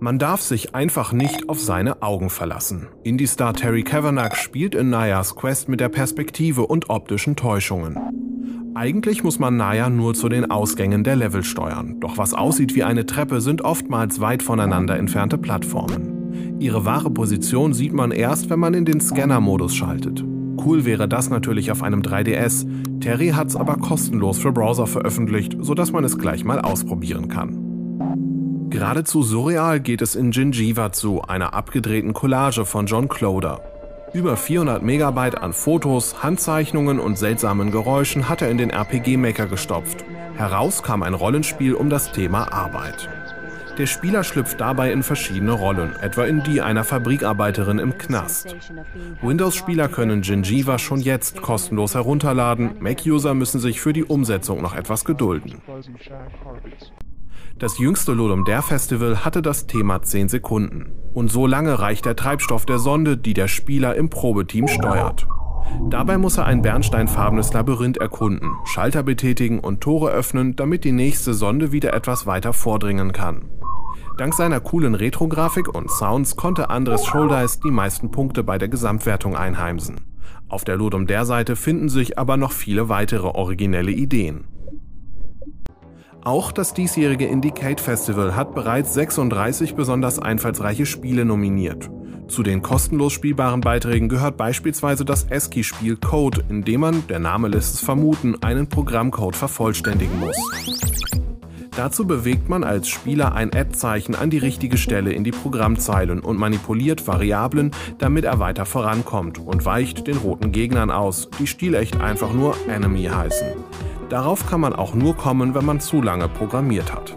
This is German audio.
Man darf sich einfach nicht auf seine Augen verlassen. Indie-Star Terry Kavanagh spielt in Nayas Quest mit der Perspektive und optischen Täuschungen. Eigentlich muss man Naya nur zu den Ausgängen der Level steuern, doch was aussieht wie eine Treppe sind oftmals weit voneinander entfernte Plattformen. Ihre wahre Position sieht man erst, wenn man in den Scanner-Modus schaltet. Cool wäre das natürlich auf einem 3DS, Terry hat's aber kostenlos für Browser veröffentlicht, sodass man es gleich mal ausprobieren kann. Geradezu surreal geht es in Gingiva zu, einer abgedrehten Collage von John Cloder. Über 400 Megabyte an Fotos, Handzeichnungen und seltsamen Geräuschen hat er in den RPG-Maker gestopft. Heraus kam ein Rollenspiel um das Thema Arbeit. Der Spieler schlüpft dabei in verschiedene Rollen, etwa in die einer Fabrikarbeiterin im Knast. Windows-Spieler können Gingiva schon jetzt kostenlos herunterladen, Mac-User müssen sich für die Umsetzung noch etwas gedulden. Das jüngste Ludum Dare Festival hatte das Thema 10 Sekunden. Und so lange reicht der Treibstoff der Sonde, die der Spieler im Probeteam steuert. Dabei muss er ein bernsteinfarbenes Labyrinth erkunden, Schalter betätigen und Tore öffnen, damit die nächste Sonde wieder etwas weiter vordringen kann. Dank seiner coolen Retro-Grafik und Sounds konnte Andres Schuldeis die meisten Punkte bei der Gesamtwertung einheimsen. Auf der Ludum Dare Seite finden sich aber noch viele weitere originelle Ideen. Auch das diesjährige Indicate Festival hat bereits 36 besonders einfallsreiche Spiele nominiert. Zu den kostenlos spielbaren Beiträgen gehört beispielsweise das ESCI-Spiel Code, in dem man, der Name lässt es vermuten, einen Programmcode vervollständigen muss. Dazu bewegt man als Spieler ein Add-Zeichen an die richtige Stelle in die Programmzeilen und manipuliert Variablen, damit er weiter vorankommt und weicht den roten Gegnern aus, die stilecht einfach nur Enemy heißen. Darauf kann man auch nur kommen, wenn man zu lange programmiert hat.